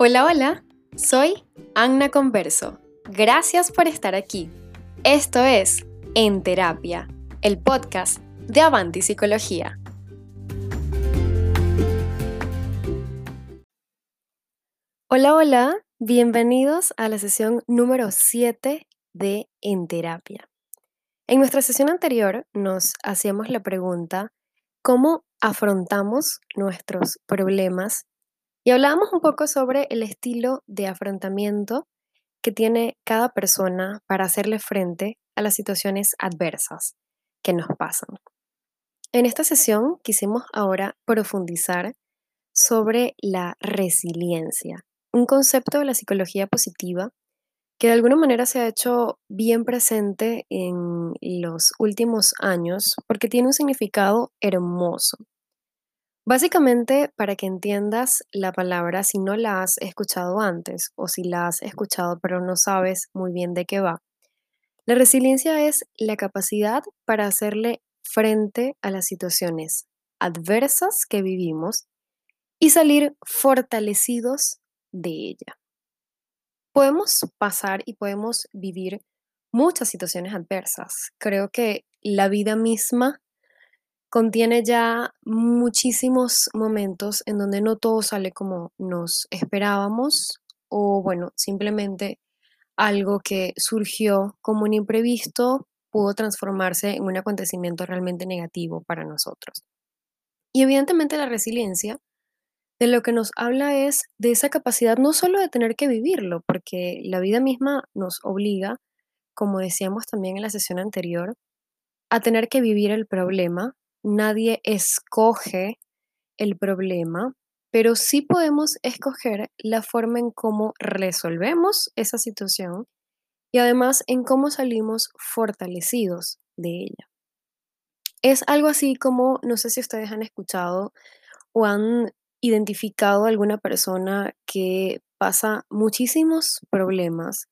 Hola, hola, soy Anna Converso. Gracias por estar aquí. Esto es En Terapia, el podcast de Avanti Psicología. Hola, hola, bienvenidos a la sesión número 7 de En Terapia. En nuestra sesión anterior nos hacíamos la pregunta, ¿cómo afrontamos nuestros problemas y hablábamos un poco sobre el estilo de afrontamiento que tiene cada persona para hacerle frente a las situaciones adversas que nos pasan. En esta sesión quisimos ahora profundizar sobre la resiliencia, un concepto de la psicología positiva que de alguna manera se ha hecho bien presente en los últimos años porque tiene un significado hermoso. Básicamente, para que entiendas la palabra, si no la has escuchado antes o si la has escuchado pero no sabes muy bien de qué va, la resiliencia es la capacidad para hacerle frente a las situaciones adversas que vivimos y salir fortalecidos de ella. Podemos pasar y podemos vivir muchas situaciones adversas. Creo que la vida misma contiene ya muchísimos momentos en donde no todo sale como nos esperábamos o bueno, simplemente algo que surgió como un imprevisto pudo transformarse en un acontecimiento realmente negativo para nosotros. Y evidentemente la resiliencia de lo que nos habla es de esa capacidad no solo de tener que vivirlo, porque la vida misma nos obliga, como decíamos también en la sesión anterior, a tener que vivir el problema, nadie escoge el problema, pero sí podemos escoger la forma en cómo resolvemos esa situación y además en cómo salimos fortalecidos de ella. Es algo así como, no sé si ustedes han escuchado o han identificado a alguna persona que pasa muchísimos problemas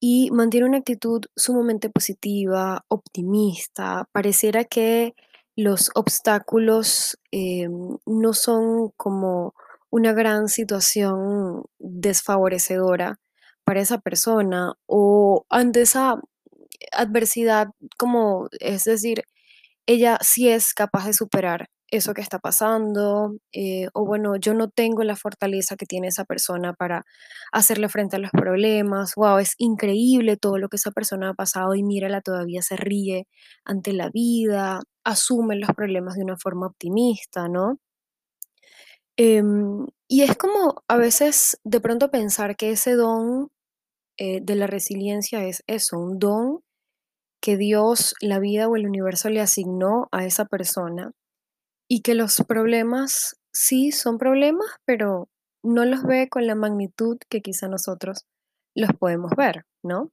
y mantiene una actitud sumamente positiva, optimista, pareciera que los obstáculos eh, no son como una gran situación desfavorecedora para esa persona o ante esa adversidad, como es decir, ella sí es capaz de superar eso que está pasando, eh, o bueno, yo no tengo la fortaleza que tiene esa persona para hacerle frente a los problemas, wow, es increíble todo lo que esa persona ha pasado y mírala, todavía se ríe ante la vida, asume los problemas de una forma optimista, ¿no? Em, y es como a veces de pronto pensar que ese don eh, de la resiliencia es eso, un don que Dios, la vida o el universo le asignó a esa persona y que los problemas sí son problemas, pero no los ve con la magnitud que quizá nosotros los podemos ver, ¿no?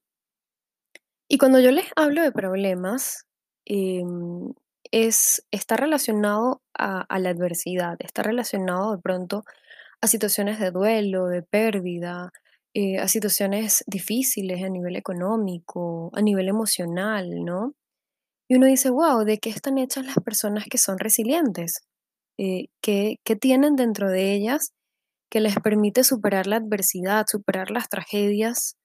Y cuando yo les hablo de problemas, em, es, está relacionado a, la adversidad, está relacionado de pronto a situaciones de duelo, de pérdida, eh, a situaciones difíciles a nivel económico, a nivel emocional, ¿no? Y uno dice, wow, ¿de qué están hechas las personas que son resilientes? Eh, ¿qué, qué tienen dentro de ellas que les permite superar la adversidad, superar las tragedias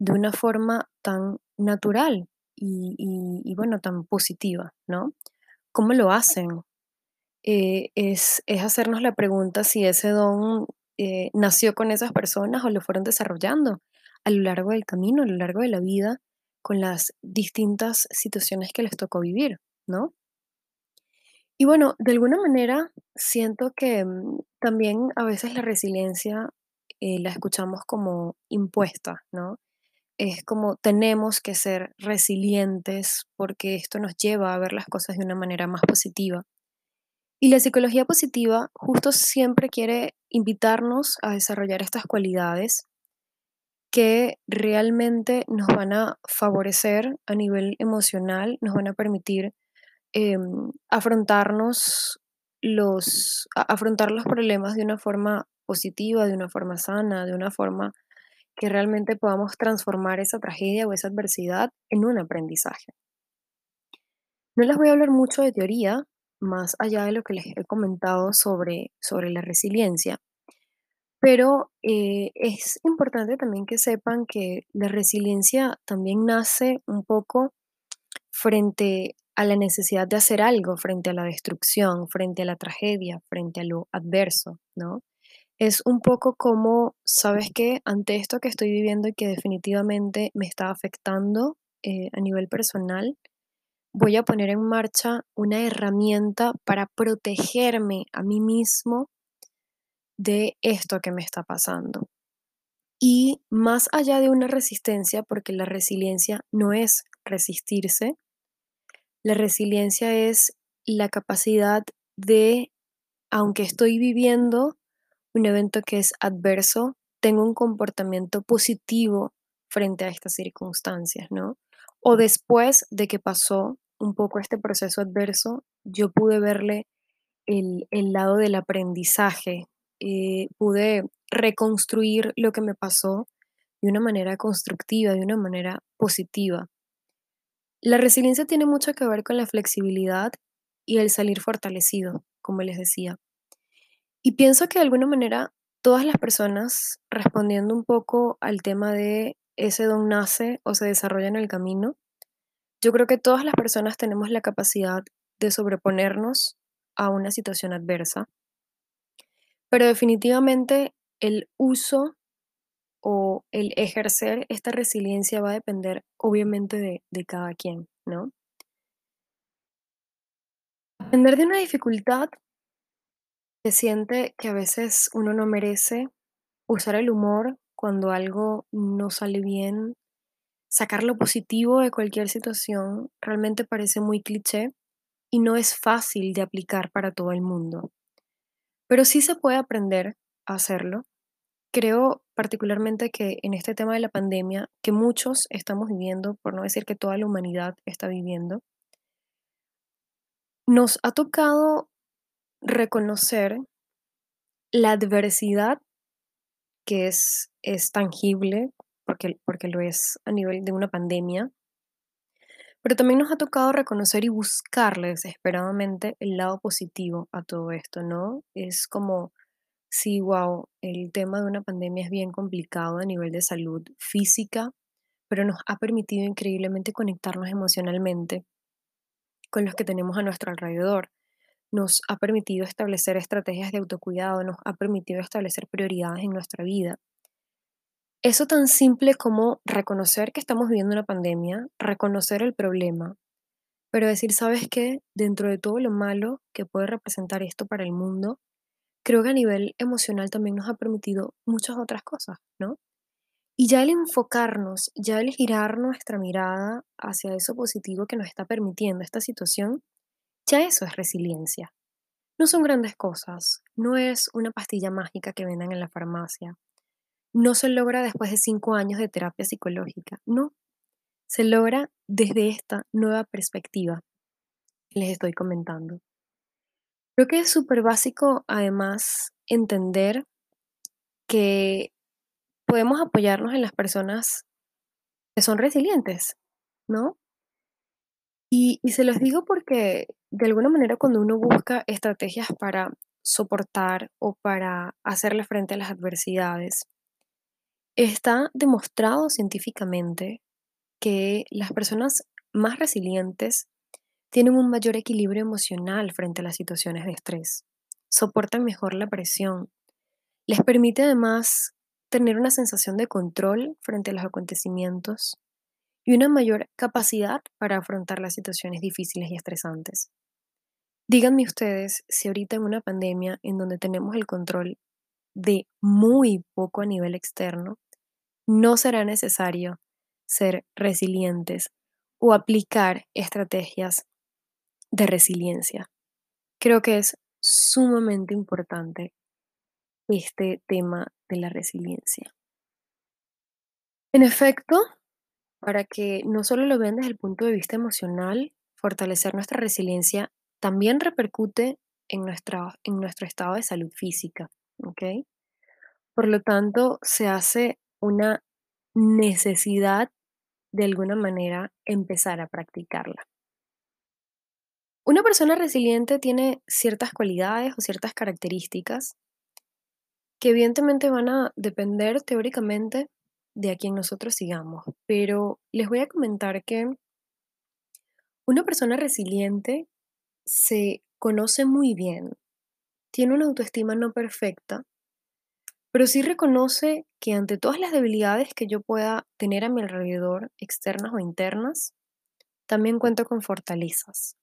de una forma tan natural y, bueno, tan positiva, ¿no? ¿Cómo lo hacen? Eh, es, es hacernos la pregunta si ese don eh, nació con esas personas o lo fueron desarrollando a lo largo del camino, a lo largo de la vida, con las distintas situaciones que les tocó vivir, ¿no? Y bueno, de alguna manera siento que mm, también a veces la resiliencia eh, la escuchamos como impuesta, ¿no? Es como tenemos que ser resilientes porque esto nos lleva a ver las cosas de una manera más positiva. Y la psicología positiva justo siempre quiere invitarnos a desarrollar estas cualidades que realmente nos van a favorecer a nivel emocional, nos van a permitir em, afrontarnos los, afrontar los problemas de una forma positiva, de una forma sana, de una forma que realmente podamos transformar esa tragedia o esa adversidad en un aprendizaje. No les voy a hablar mucho de teoría, más allá de lo que les he comentado sobre, sobre la resiliencia, Pero eh, es importante también que sepan que la resiliencia también nace un poco frente a la necesidad de hacer algo, frente a la destrucción, frente a la tragedia, frente a lo adverso, ¿no? Es un poco como, ¿sabes qué? Ante esto que estoy viviendo y que definitivamente me está afectando eh, a nivel personal, voy a poner en marcha una herramienta para protegerme a mí mismo de esto que me está pasando. Y más allá de una resistencia, porque la resiliencia no es resistirse, la resiliencia es la capacidad de, aunque estoy viviendo un evento que es adverso, tengo un comportamiento positivo frente a estas circunstancias, ¿no? O después de que pasó un poco este proceso adverso, yo pude verle el, el lado del aprendizaje, eh, pude reconstruir lo que me pasó de una manera constructiva, de una manera positiva. La resiliencia tiene mucho que ver con la flexibilidad y el salir fortalecido, como les decía. Y pienso que de alguna manera todas las personas, respondiendo un poco al tema de ese don nace o se desarrolla en el camino, yo creo que todas las personas tenemos la capacidad de sobreponernos a una situación adversa, pero definitivamente el uso o el ejercer esta resiliencia va a depender obviamente de, cada quien, ¿no? Aprender de una dificultad se siente que a veces uno no merece usar el humor cuando algo no sale bien, sacar lo positivo de cualquier situación realmente parece muy cliché y no es fácil de aplicar para todo el mundo. Pero sí se puede aprender a hacerlo. Creo particularmente que en este tema de la pandemia, que muchos estamos viviendo, por no decir que toda la humanidad está viviendo, nos ha tocado reconocer la adversidad que es, es tangible, porque, porque lo es a nivel de una pandemia, pero también nos ha tocado reconocer y buscarle desesperadamente el lado positivo a todo esto, ¿no? Es como, sí, wow, el tema de una pandemia es bien complicado a nivel de salud física, pero nos ha permitido increíblemente conectarnos emocionalmente con los que tenemos a nuestro alrededor. Nos ha permitido establecer estrategias de autocuidado, nos ha permitido establecer prioridades en nuestra vida. Eso tan simple como reconocer que estamos viviendo una pandemia, reconocer el problema, pero decir, ¿sabes qué? Dentro de todo lo malo que puede representar esto para el mundo, creo que a nivel emocional también nos ha permitido muchas otras cosas, ¿no? Y ya el enfocarnos, ya el girar nuestra mirada hacia eso positivo que nos está permitiendo esta situación, ya eso es resiliencia. No son grandes cosas, no es una pastilla mágica que vendan en la farmacia, no se logra después de cinco años de terapia psicológica, no, se logra desde esta nueva perspectiva que les estoy comentando. Creo que es súper básico además entender que podemos apoyarnos en las personas que son resilientes, ¿no? Y, y se los digo porque de alguna manera cuando uno busca estrategias para soportar o para hacerle frente a las adversidades, Está demostrado científicamente que las personas más resilientes tienen un mayor equilibrio emocional frente a las situaciones de estrés, soportan mejor la presión, les permite además tener una sensación de control frente a los acontecimientos y una mayor capacidad para afrontar las situaciones difíciles y estresantes. Díganme ustedes si ahorita en una pandemia en donde tenemos el control de muy poco a nivel externo, no será necesario ser resilientes o aplicar estrategias de resiliencia. Creo que es sumamente importante este tema de la resiliencia. En efecto, para que no solo lo vean desde el punto de vista emocional, fortalecer nuestra resiliencia también repercute en, en nuestro estado de salud física. Por lo tanto, se hace una necesidad de alguna manera empezar a practicarla. Una persona resiliente tiene ciertas cualidades o ciertas características que evidentemente van a depender teóricamente de a quien nosotros sigamos, pero les voy a comentar que una persona resiliente se conoce muy bien, tiene una autoestima no perfecta, pero sí reconoce que ante todas las debilidades que yo pueda tener a mi alrededor, externas o internas, también cuento con fortalezas.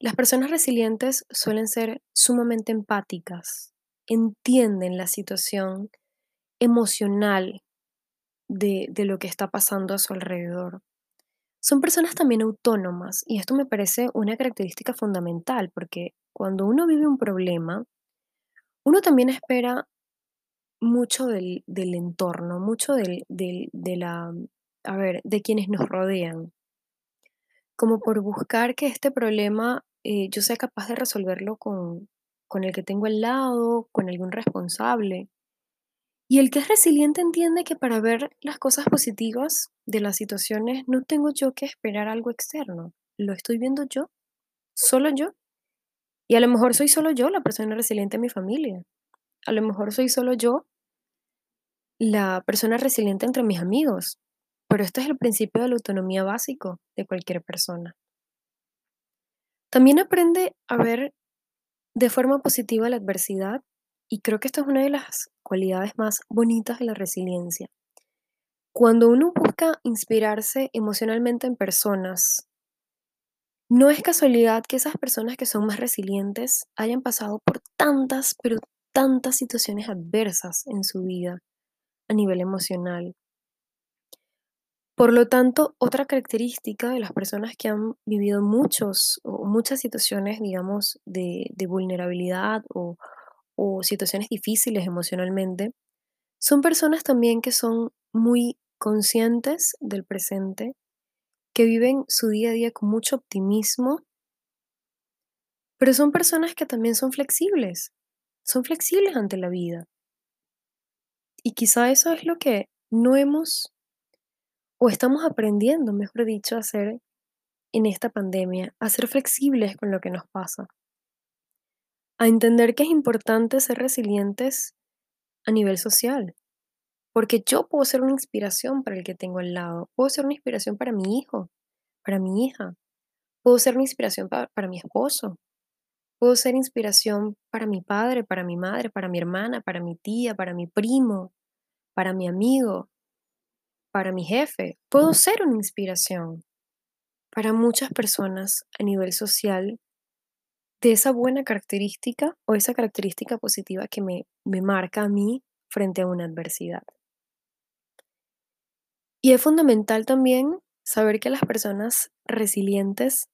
Las personas resilientes suelen ser sumamente empáticas, entienden la situación emocional de, de lo que está pasando a su alrededor. Son personas también autónomas y esto me parece una característica fundamental porque cuando uno vive un problema, uno también espera mucho del, del entorno, mucho del, del- de la, a ver, de quienes nos rodean, como por buscar que este problema eh, yo sea capaz de resolverlo con, con el que tengo al lado, con algún responsable. Y el que es resiliente entiende que para ver las cosas positivas de las situaciones no tengo yo que esperar algo externo, lo estoy viendo yo, solo yo. Y a lo mejor soy solo yo la persona resiliente en mi familia, a lo mejor soy solo yo la persona resiliente entre mis amigos, pero este es el principio de la autonomía básico de cualquier persona. También aprende a ver de forma positiva la adversidad y creo que esta es una de las cualidades más bonitas de la resiliencia. Cuando uno busca inspirarse emocionalmente en personas, no es casualidad que esas personas que son más resilientes hayan pasado por tantas, pero tantas situaciones adversas en su vida a nivel emocional. Por lo tanto, otra característica de las personas que han vivido muchos o muchas situaciones, digamos, de, vulnerabilidad o situaciones difíciles emocionalmente, son personas también que son muy conscientes del presente, que viven su día a día con mucho optimismo, pero son personas que también son flexibles, son flexibles ante la vida. Y quizá eso es lo que no hemos o estamos aprendiendo, mejor dicho, a hacer en esta pandemia, a ser flexibles con lo que nos pasa, a entender que es importante ser resilientes a nivel social, porque yo puedo ser una inspiración para el que tengo al lado, puedo ser una inspiración para mi hijo, para mi hija, puedo ser una inspiración pa- para mi esposo, puedo ser inspiración para mi padre, para mi madre, para mi hermana, para mi tía, para mi primo, para mi amigo, para mi jefe, puedo ser una inspiración para muchas personas a nivel social de esa buena característica o esa característica positiva que me, me marca a mí frente a una adversidad. Y es fundamental también saber que las personas resilientes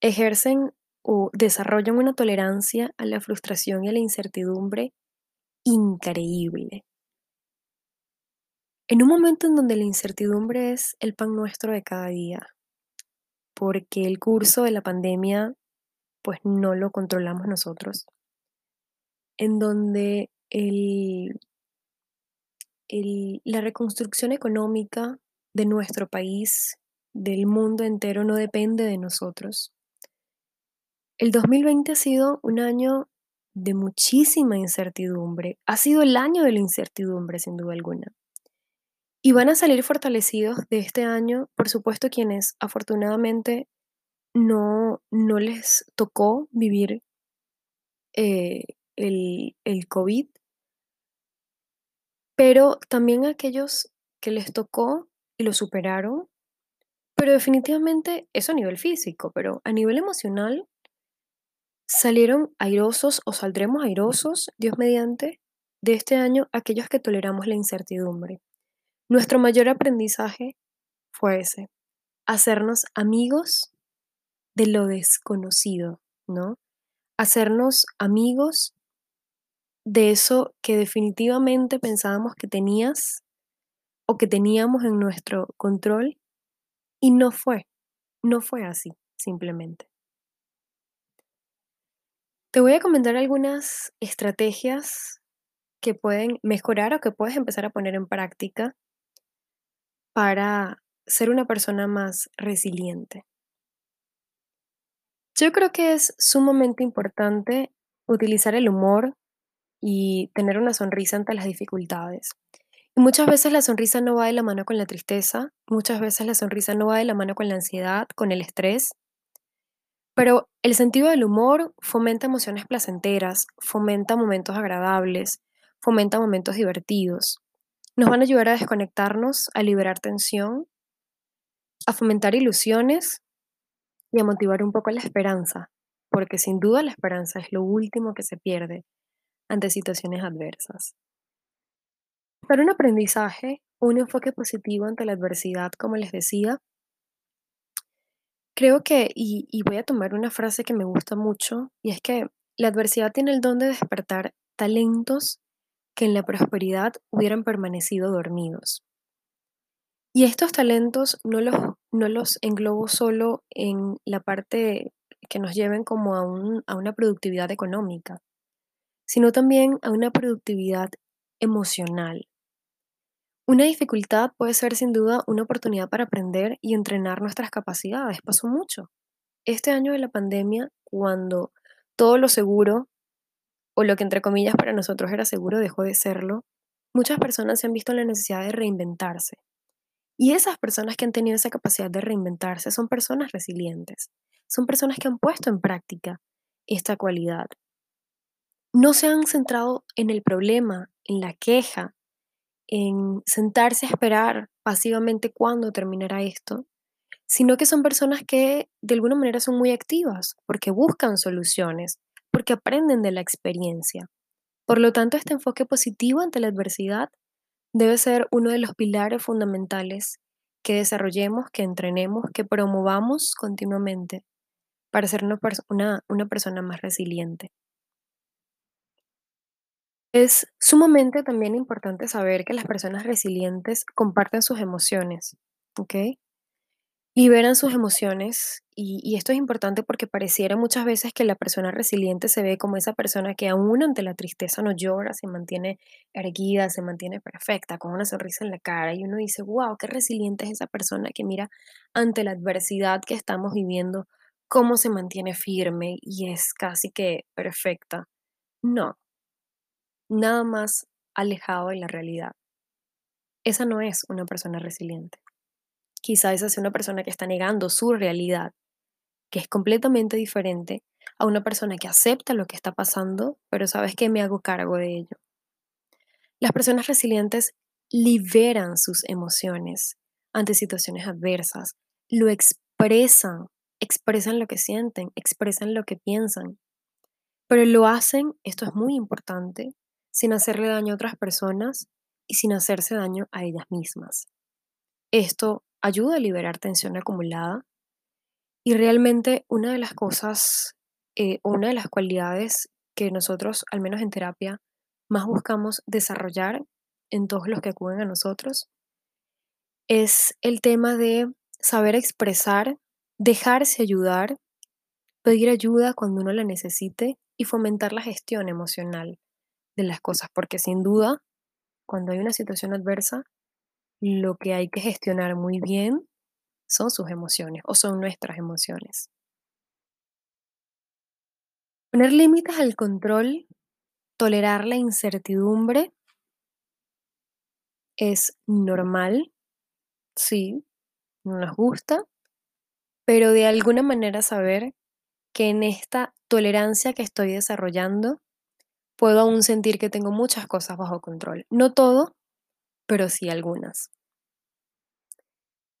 ejercen o desarrollan una tolerancia a la frustración y a la incertidumbre increíble. En un momento en donde la incertidumbre es el pan nuestro de cada día, porque el curso de la pandemia pues no lo controlamos nosotros, en donde el, la reconstrucción económica de nuestro país, del mundo entero, no depende de nosotros. El 2020 ha sido un año de muchísima incertidumbre, ha sido el año de la incertidumbre sin duda alguna. Y van a salir fortalecidos de este año, por supuesto, quienes afortunadamente no, no les tocó vivir eh, el, el COVID, pero también aquellos que les tocó y lo superaron, pero definitivamente eso a nivel físico, pero a nivel emocional salieron airosos o saldremos airosos, Dios mediante, de este año aquellos que toleramos la incertidumbre. Nuestro mayor aprendizaje fue ese, hacernos amigos de lo desconocido, ¿no? Hacernos amigos de eso que definitivamente pensábamos que tenías o que teníamos en nuestro control y no fue, no fue así, simplemente. Te voy a comentar algunas estrategias que pueden mejorar o que puedes empezar a poner en práctica para ser una persona más resiliente. Yo creo que es sumamente importante utilizar el humor y tener una sonrisa ante las dificultades. Y muchas veces la sonrisa no va de la mano con la tristeza, muchas veces la sonrisa no va de la mano con la ansiedad, con el estrés, pero el sentido del humor fomenta emociones placenteras, fomenta momentos agradables, fomenta momentos divertidos. Nos van a ayudar a desconectarnos, a liberar tensión, a fomentar ilusiones y a motivar un poco la esperanza, porque sin duda la esperanza es lo último que se pierde ante situaciones adversas. Para un aprendizaje, un enfoque positivo ante la adversidad, como les decía, creo que, y, voy a tomar una frase que me gusta mucho, y es que la adversidad tiene el don de despertar talentos que en la prosperidad hubieran permanecido dormidos. Y estos talentos no los, no los englobo solo en la parte que nos lleven como a, un- a una productividad económica, sino también a una productividad emocional. Una dificultad puede ser sin duda una oportunidad para aprender y entrenar nuestras capacidades. Pasó mucho. Este año de la pandemia, cuando todo lo seguro, o lo que entre comillas para nosotros era seguro, dejó de serlo, muchas personas se han visto en la necesidad de reinventarse. Y esas personas que han tenido esa capacidad de reinventarse son personas resilientes, son personas que han puesto en práctica esta cualidad. No se han centrado en el problema, en la queja, en sentarse a esperar pasivamente cuándo terminará esto, sino que son personas que de alguna manera son muy activas, porque buscan soluciones, porque aprenden de la experiencia. Por lo tanto, este enfoque positivo ante la adversidad debe ser uno de los pilares fundamentales que desarrollemos, que entrenemos, que promovamos continuamente para ser una, una, una persona más resiliente. Es sumamente también importante saber que las personas resilientes comparten sus emociones, ¿ok? Liberan sus emociones y, y esto es importante porque pareciera muchas veces que la persona resiliente se ve como esa persona que aún ante la tristeza no llora, se mantiene erguida, se mantiene perfecta, con una sonrisa en la cara y uno dice, wow, qué resiliente es esa persona que mira ante la adversidad que estamos viviendo, cómo se mantiene firme y es casi que perfecta. No, nada más alejado de la realidad. Esa no es una persona resiliente. Quizá esa sea una persona que está negando su realidad, que es completamente diferente a una persona que acepta lo que está pasando, pero sabes que me hago cargo de ello. Las personas resilientes liberan sus emociones ante situaciones adversas, lo expresan, expresan lo que sienten, expresan lo que piensan, pero lo hacen, esto es muy importante, sin hacerle daño a otras personas y sin hacerse daño a ellas mismas. Esto ayuda a liberar tensión acumulada y realmente una de las cosas, eh, una de las cualidades que nosotros, al menos en terapia, más buscamos desarrollar en todos los que acuden a nosotros es el tema de saber expresar, dejarse ayudar, pedir ayuda cuando uno la necesite y fomentar la gestión emocional las cosas, porque sin duda, cuando hay una situación adversa, lo que hay que gestionar muy bien son sus emociones o son nuestras emociones. Poner límites al control, tolerar la incertidumbre es normal, sí, no nos gusta, pero de alguna manera saber que en esta tolerancia que estoy desarrollando puedo aún sentir que tengo muchas cosas bajo control. No todo, pero sí algunas.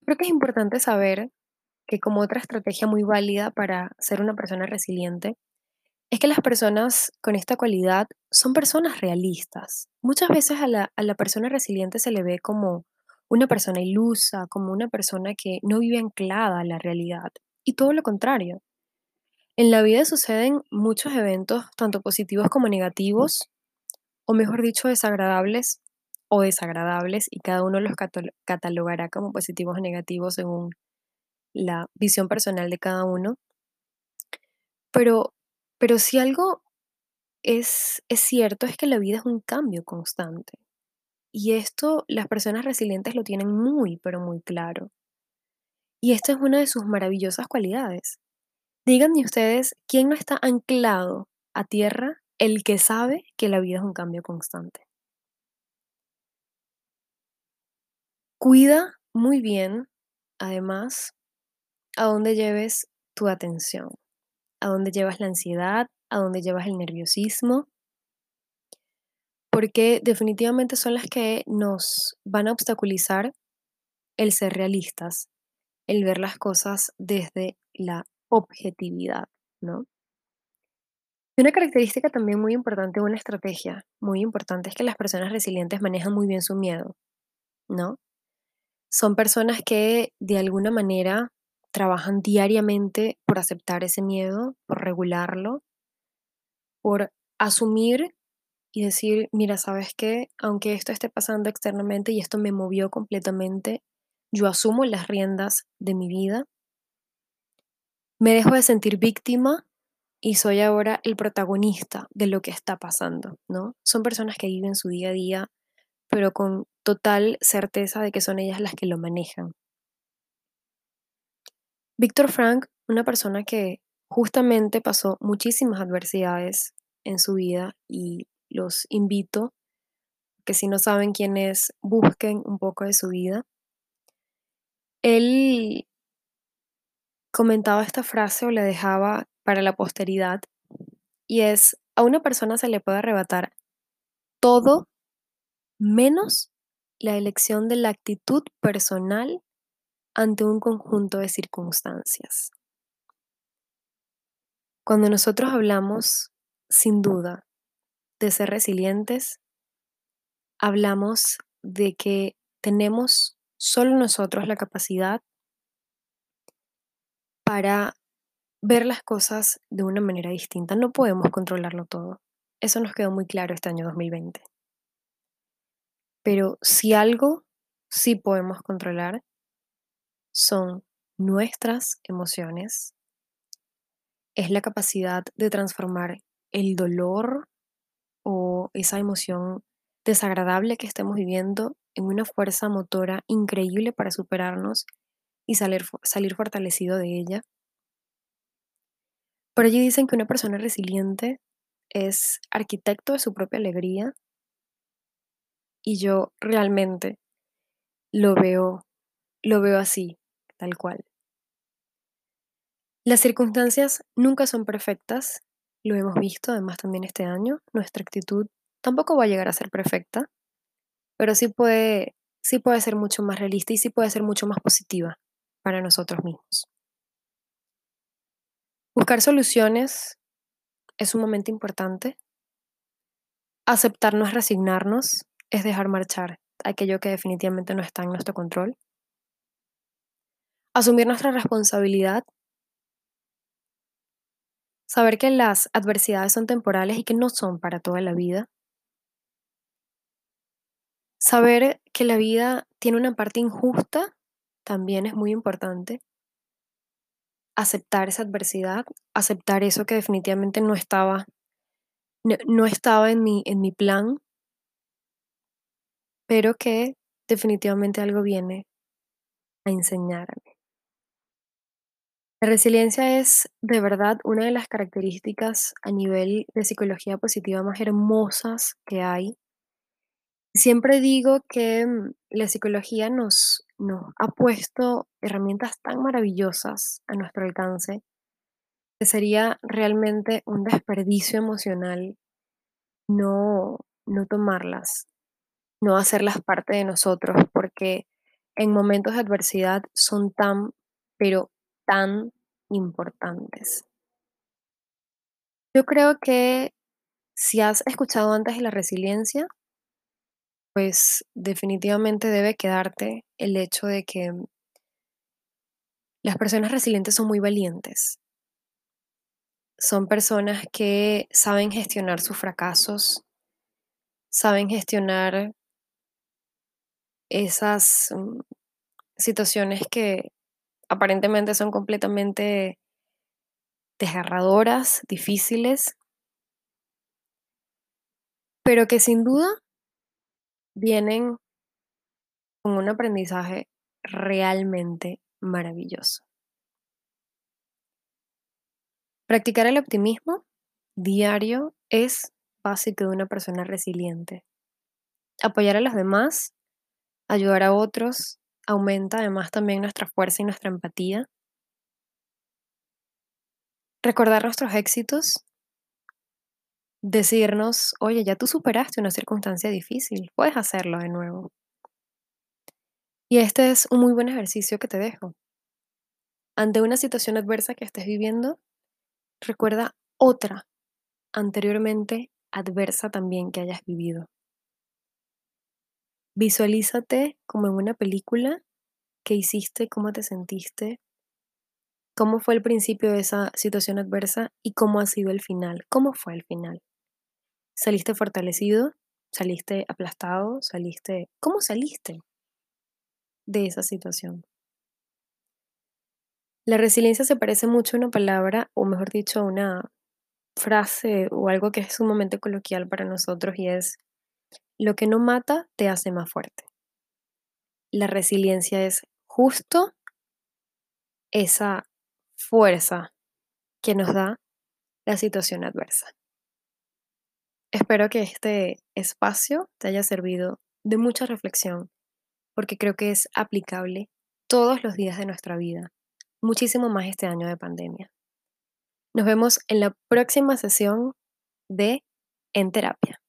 Creo que es importante saber que como otra estrategia muy válida para ser una persona resiliente es que las personas con esta cualidad son personas realistas. Muchas veces a la, a la persona resiliente se le ve como una persona ilusa, como una persona que no vive anclada a la realidad. Y todo lo contrario. En la vida suceden muchos eventos, tanto positivos como negativos, o mejor dicho, desagradables o desagradables, y cada uno los catalo- catalogará como positivos o negativos según la visión personal de cada uno. Pero, pero si algo es, es cierto, es que la vida es un cambio constante. Y esto las personas resilientes lo tienen muy, pero muy claro. Y esta es una de sus maravillosas cualidades. Díganme ustedes, ¿quién no está anclado a tierra el que sabe que la vida es un cambio constante. Cuida muy bien, además, a dónde lleves tu atención, a dónde llevas la ansiedad, a dónde llevas el nerviosismo, porque definitivamente son las que nos van a obstaculizar el ser realistas, el ver las cosas desde la objetividad, ¿no? Y una característica también muy importante, una estrategia muy importante es que las personas resilientes manejan muy bien su miedo, ¿no? Son personas que de alguna manera trabajan diariamente por aceptar ese miedo, por regularlo, por asumir y decir, mira, ¿sabes qué? Aunque esto esté pasando externamente y esto me movió completamente, yo asumo las riendas de mi vida, me dejo de sentir víctima y soy ahora el protagonista de lo que está pasando, ¿no? Son personas que viven su día a día, pero con total certeza de que son ellas las que lo manejan. Víctor Frank, una persona que justamente pasó muchísimas adversidades en su vida y los invito que si no saben quién es, busquen un poco de su vida. Él comentaba esta frase o la dejaba para la posteridad y es, a una persona se le puede arrebatar todo menos la elección de la actitud personal ante un conjunto de circunstancias. Cuando nosotros hablamos, sin duda, de ser resilientes, hablamos de que tenemos solo nosotros la capacidad para ver las cosas de una manera distinta. No podemos controlarlo todo. Eso nos quedó muy claro este año 2020. Pero si algo sí podemos controlar, son nuestras emociones, es la capacidad de transformar el dolor o esa emoción desagradable que estemos viviendo en una fuerza motora increíble para superarnos y salir, salir fortalecido de ella. Por allí dicen que una persona resiliente es arquitecto de su propia alegría y yo realmente lo veo, lo veo así tal cual. Las circunstancias nunca son perfectas, lo hemos visto además también este año, nuestra actitud tampoco va a llegar a ser perfecta, pero sí puede, sí puede ser mucho más realista y sí puede ser mucho más positiva para nosotros mismos. Buscar soluciones es un momento importante. Aceptar no es resignarnos, es dejar marchar aquello que definitivamente no está en nuestro control asumir nuestra responsabilidad, saber que las adversidades son temporales y que no son para toda la vida, saber que la vida tiene una parte injusta también es muy importante, aceptar esa adversidad, aceptar eso que definitivamente no estaba, no, estaba en mi, en mi plan, pero que definitivamente algo viene a enseñarme. La resiliencia es de verdad una de las características a nivel de psicología positiva más hermosas que hay. Siempre digo que mm, la psicología nos, nos ha puesto herramientas tan maravillosas a nuestro alcance que sería realmente un desperdicio emocional no, no tomarlas, no hacerlas parte de nosotros, porque en momentos de adversidad son tan, pero tan importantes. Yo creo que si has escuchado antes de la resiliencia, pues definitivamente debe quedarte el hecho de que las personas resilientes son muy valientes. Son personas que saben gestionar sus fracasos, saben gestionar esas mm, situaciones que aparentemente son completamente desgarradoras, difíciles, pero que sin duda vienen con un aprendizaje realmente maravilloso. Practicar el optimismo diario es básico de una persona resiliente. Apoyar a los demás, ayudar a otros, aumenta además también nuestra fuerza y nuestra empatía. Recordar nuestros éxitos, decirnos, oye, ya tú superaste una circunstancia difícil, puedes hacerlo de nuevo. Y este es un muy buen ejercicio que te dejo. Ante una situación adversa que estés viviendo, recuerda otra anteriormente adversa también que hayas vivido. Visualízate como en una película que hiciste, cómo te sentiste, cómo fue el principio de esa situación adversa y cómo ha sido el final, cómo fue el final. ¿Saliste fortalecido? ¿Saliste aplastado? ¿Saliste... ¿Cómo saliste de esa situación? La resiliencia se parece mucho a una palabra, o mejor dicho, a una frase o algo que es sumamente coloquial para nosotros y es, lo que no mata te hace más fuerte. La resiliencia es justo esa fuerza que nos da la situación adversa. Espero que este espacio te haya servido de mucha reflexión, porque creo que es aplicable todos los días de nuestra vida muchísimo más este año de pandemia. Nos vemos en la próxima sesión de En Terapia.